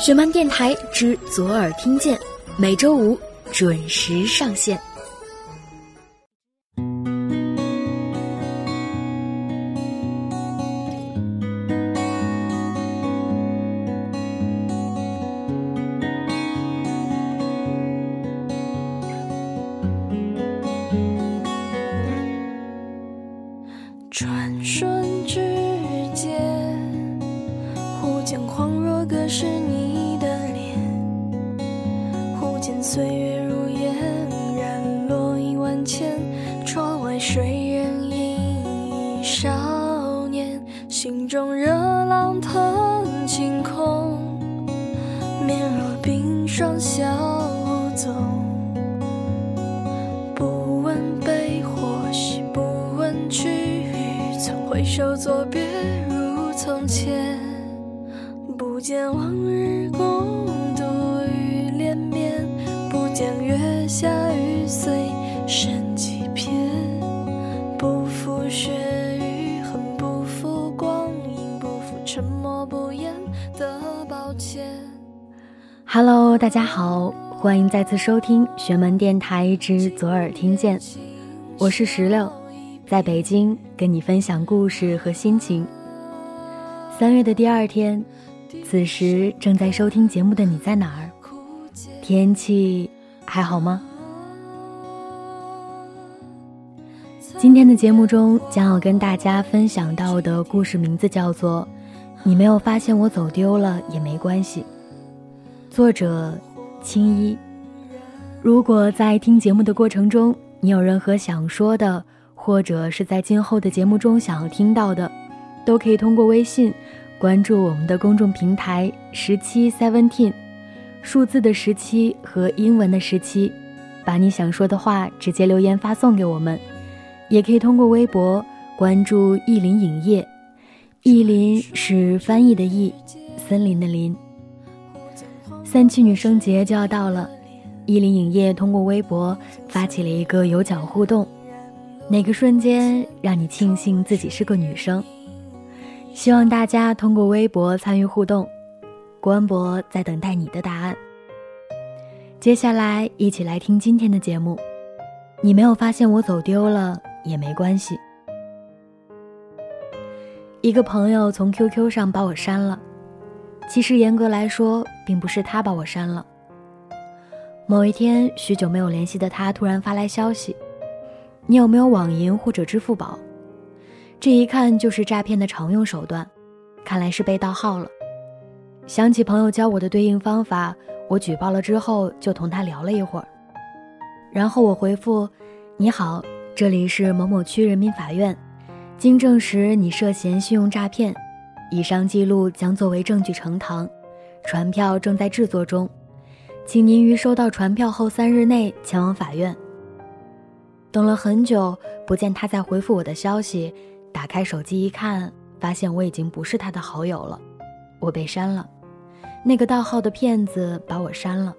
雪漫电台之左耳听见，每周五准时上线。传说大家好，欢迎再次收听玄门电台之左耳听见，我是石榴，在北京跟你分享故事和心情。三月的第二天，此时正在收听节目的你在哪儿？天气还好吗？今天的节目中将要跟大家分享到的故事名字叫做《你没有发现我走丢了也没关系》。作者青衣。如果在听节目的过程中，你有任何想说的，或者是在今后的节目中想要听到的，都可以通过微信关注我们的公众平台十七 seventeen，数字的十七和英文的十七，把你想说的话直接留言发送给我们。也可以通过微博关注意林影业，意林是翻译的意，森林的林。三七女生节就要到了，意林影业通过微博发起了一个有奖互动，哪个瞬间让你庆幸自己是个女生？希望大家通过微博参与互动，官博在等待你的答案。接下来一起来听今天的节目。你没有发现我走丢了也没关系。一个朋友从 QQ 上把我删了。其实严格来说，并不是他把我删了。某一天，许久没有联系的他突然发来消息：“你有没有网银或者支付宝？”这一看就是诈骗的常用手段，看来是被盗号了。想起朋友教我的对应方法，我举报了之后就同他聊了一会儿，然后我回复：“你好，这里是某某区人民法院，经证实你涉嫌信用诈骗。”以上记录将作为证据呈堂，传票正在制作中，请您于收到传票后三日内前往法院。等了很久，不见他再回复我的消息，打开手机一看，发现我已经不是他的好友了，我被删了，那个盗号的骗子把我删了。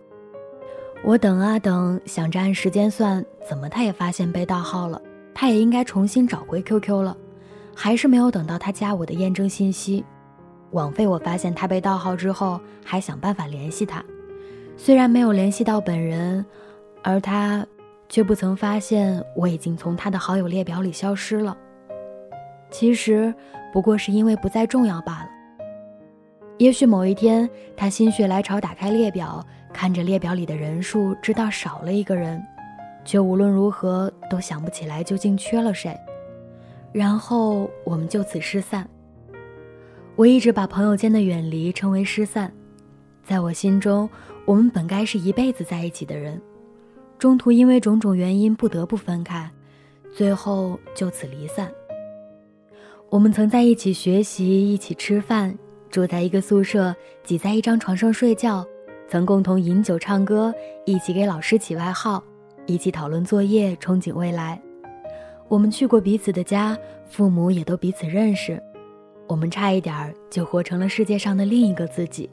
我等啊等，想着按时间算，怎么他也发现被盗号了，他也应该重新找回 QQ 了。还是没有等到他加我的验证信息，枉费我发现他被盗号之后，还想办法联系他。虽然没有联系到本人，而他却不曾发现我已经从他的好友列表里消失了。其实不过是因为不再重要罢了。也许某一天他心血来潮打开列表，看着列表里的人数，知道少了一个人，却无论如何都想不起来究竟缺了谁。然后我们就此失散。我一直把朋友间的远离称为失散，在我心中，我们本该是一辈子在一起的人，中途因为种种原因不得不分开，最后就此离散。我们曾在一起学习，一起吃饭，住在一个宿舍，挤在一张床上睡觉，曾共同饮酒唱歌，一起给老师起外号，一起讨论作业，憧憬未来。我们去过彼此的家，父母也都彼此认识，我们差一点儿就活成了世界上的另一个自己。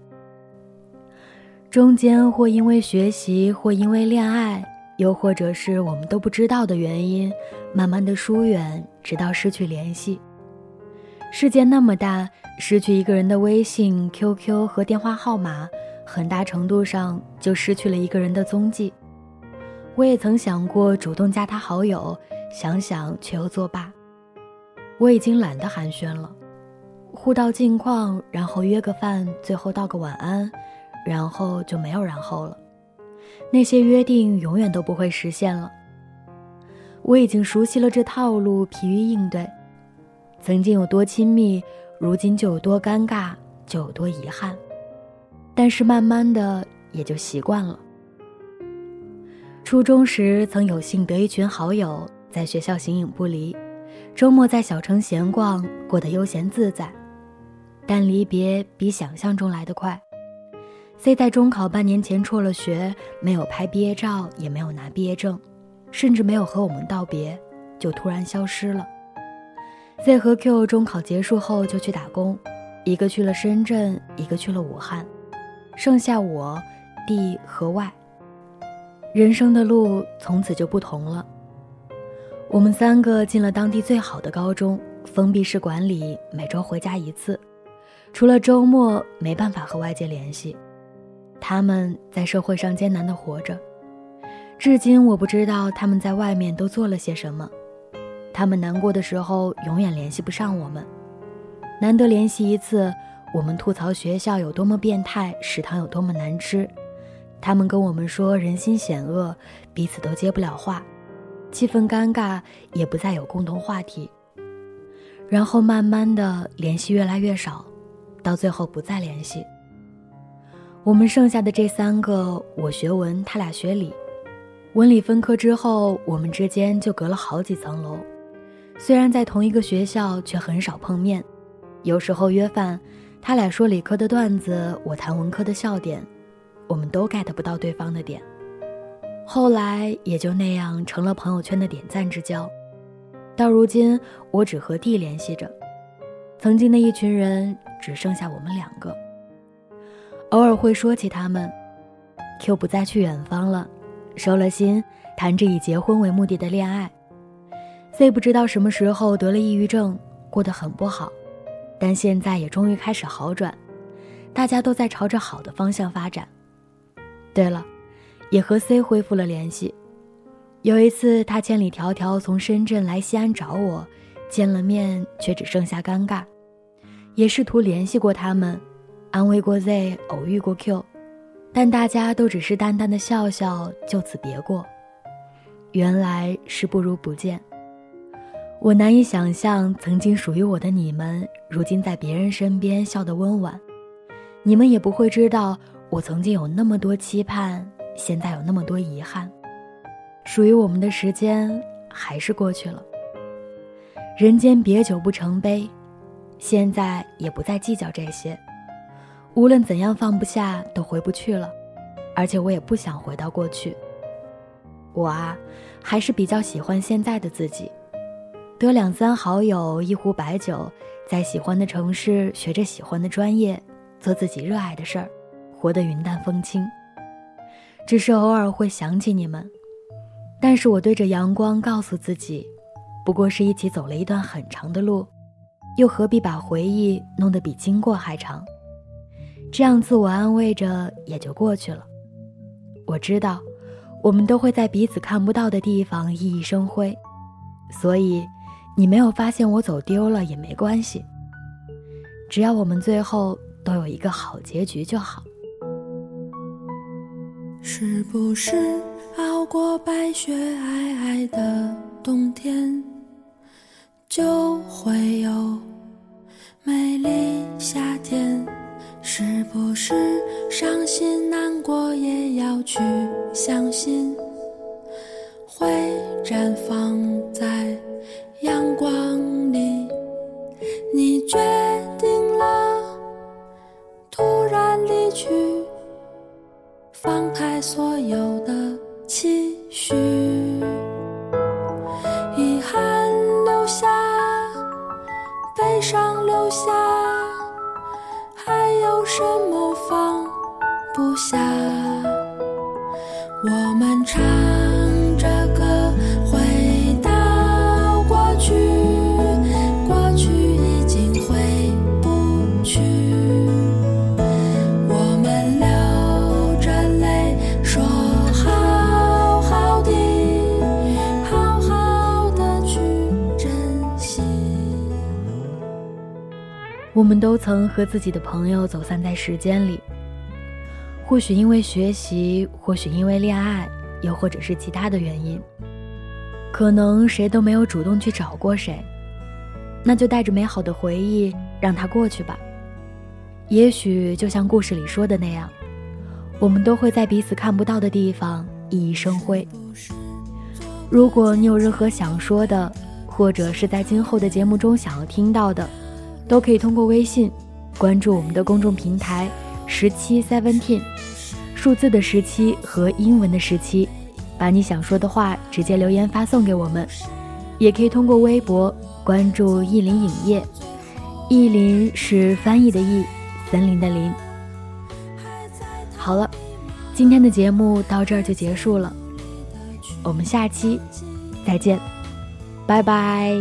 中间或因为学习，或因为恋爱，又或者是我们都不知道的原因，慢慢的疏远，直到失去联系。世界那么大，失去一个人的微信、QQ 和电话号码，很大程度上就失去了一个人的踪迹。我也曾想过主动加他好友，想想却又作罢。我已经懒得寒暄了，互道近况，然后约个饭，最后道个晚安，然后就没有然后了。那些约定永远都不会实现了。我已经熟悉了这套路，疲于应对。曾经有多亲密，如今就有多尴尬，就有多遗憾。但是慢慢的也就习惯了。初中时曾有幸得一群好友，在学校形影不离，周末在小城闲逛，过得悠闲自在。但离别比想象中来得快。C 在中考半年前辍了学，没有拍毕业照，也没有拿毕业证，甚至没有和我们道别，就突然消失了。Z 和 Q 中考结束后就去打工，一个去了深圳，一个去了武汉，剩下我、D 和 Y。人生的路从此就不同了。我们三个进了当地最好的高中，封闭式管理，每周回家一次，除了周末没办法和外界联系。他们在社会上艰难地活着，至今我不知道他们在外面都做了些什么。他们难过的时候永远联系不上我们，难得联系一次，我们吐槽学校有多么变态，食堂有多么难吃，他们跟我们说人心险恶，彼此都接不了话，气氛尴尬，也不再有共同话题。然后慢慢的联系越来越少，到最后不再联系。我们剩下的这三个，我学文，他俩学理。文理分科之后，我们之间就隔了好几层楼。虽然在同一个学校，却很少碰面。有时候约饭，他俩说理科的段子，我谈文科的笑点，我们都 get 不到对方的点。后来也就那样成了朋友圈的点赞之交。到如今，我只和 D 联系着，曾经的一群人只剩下我们两个。偶尔会说起他们，Q 不再去远方了，收了心，谈着以结婚为目的的恋爱。Z 不知道什么时候得了抑郁症，过得很不好，但现在也终于开始好转，大家都在朝着好的方向发展。对了，也和 C 恢复了联系。有一次他千里迢迢从深圳来西安找我，见了面却只剩下尴尬，也试图联系过他们。安慰过 Z，偶遇过 Q，但大家都只是淡淡的笑笑，就此别过。原来是不如不见。我难以想象，曾经属于我的你们，如今在别人身边笑得温婉。你们也不会知道，我曾经有那么多期盼，现在有那么多遗憾。属于我们的时间还是过去了。人间别久不成悲，现在也不再计较这些。无论怎样放不下，都回不去了，而且我也不想回到过去。我啊，还是比较喜欢现在的自己，得两三好友，一壶白酒，在喜欢的城市学着喜欢的专业，做自己热爱的事儿，活得云淡风轻。只是偶尔会想起你们，但是我对着阳光告诉自己，不过是一起走了一段很长的路，又何必把回忆弄得比经过还长？这样自我安慰着，也就过去了。我知道，我们都会在彼此看不到的地方熠熠生辉，所以你没有发现我走丢了也没关系。只要我们最后都有一个好结局就好。是不是熬过白雪皑皑的冬天，就会有美丽夏天？是不是伤心难过也要去相信，会绽放在阳光里？你决定了突然离去，放开所有的期许，遗憾留下，悲伤留下。还有什么放不下？我们都曾和自己的朋友走散在时间里，或许因为学习，或许因为恋爱，又或者是其他的原因。可能谁都没有主动去找过谁，那就带着美好的回忆让它过去吧。也许就像故事里说的那样，我们都会在彼此看不到的地方熠熠生辉。如果你有任何想说的，或者是在今后的节目中想要听到的，都可以通过微信关注我们的公众平台十七 seventeen，数字的十七和英文的十七，把你想说的话直接留言发送给我们。也可以通过微博关注意林影业，意林是翻译的意，森林的林。好了，今天的节目到这儿就结束了。我们下期再见，拜拜。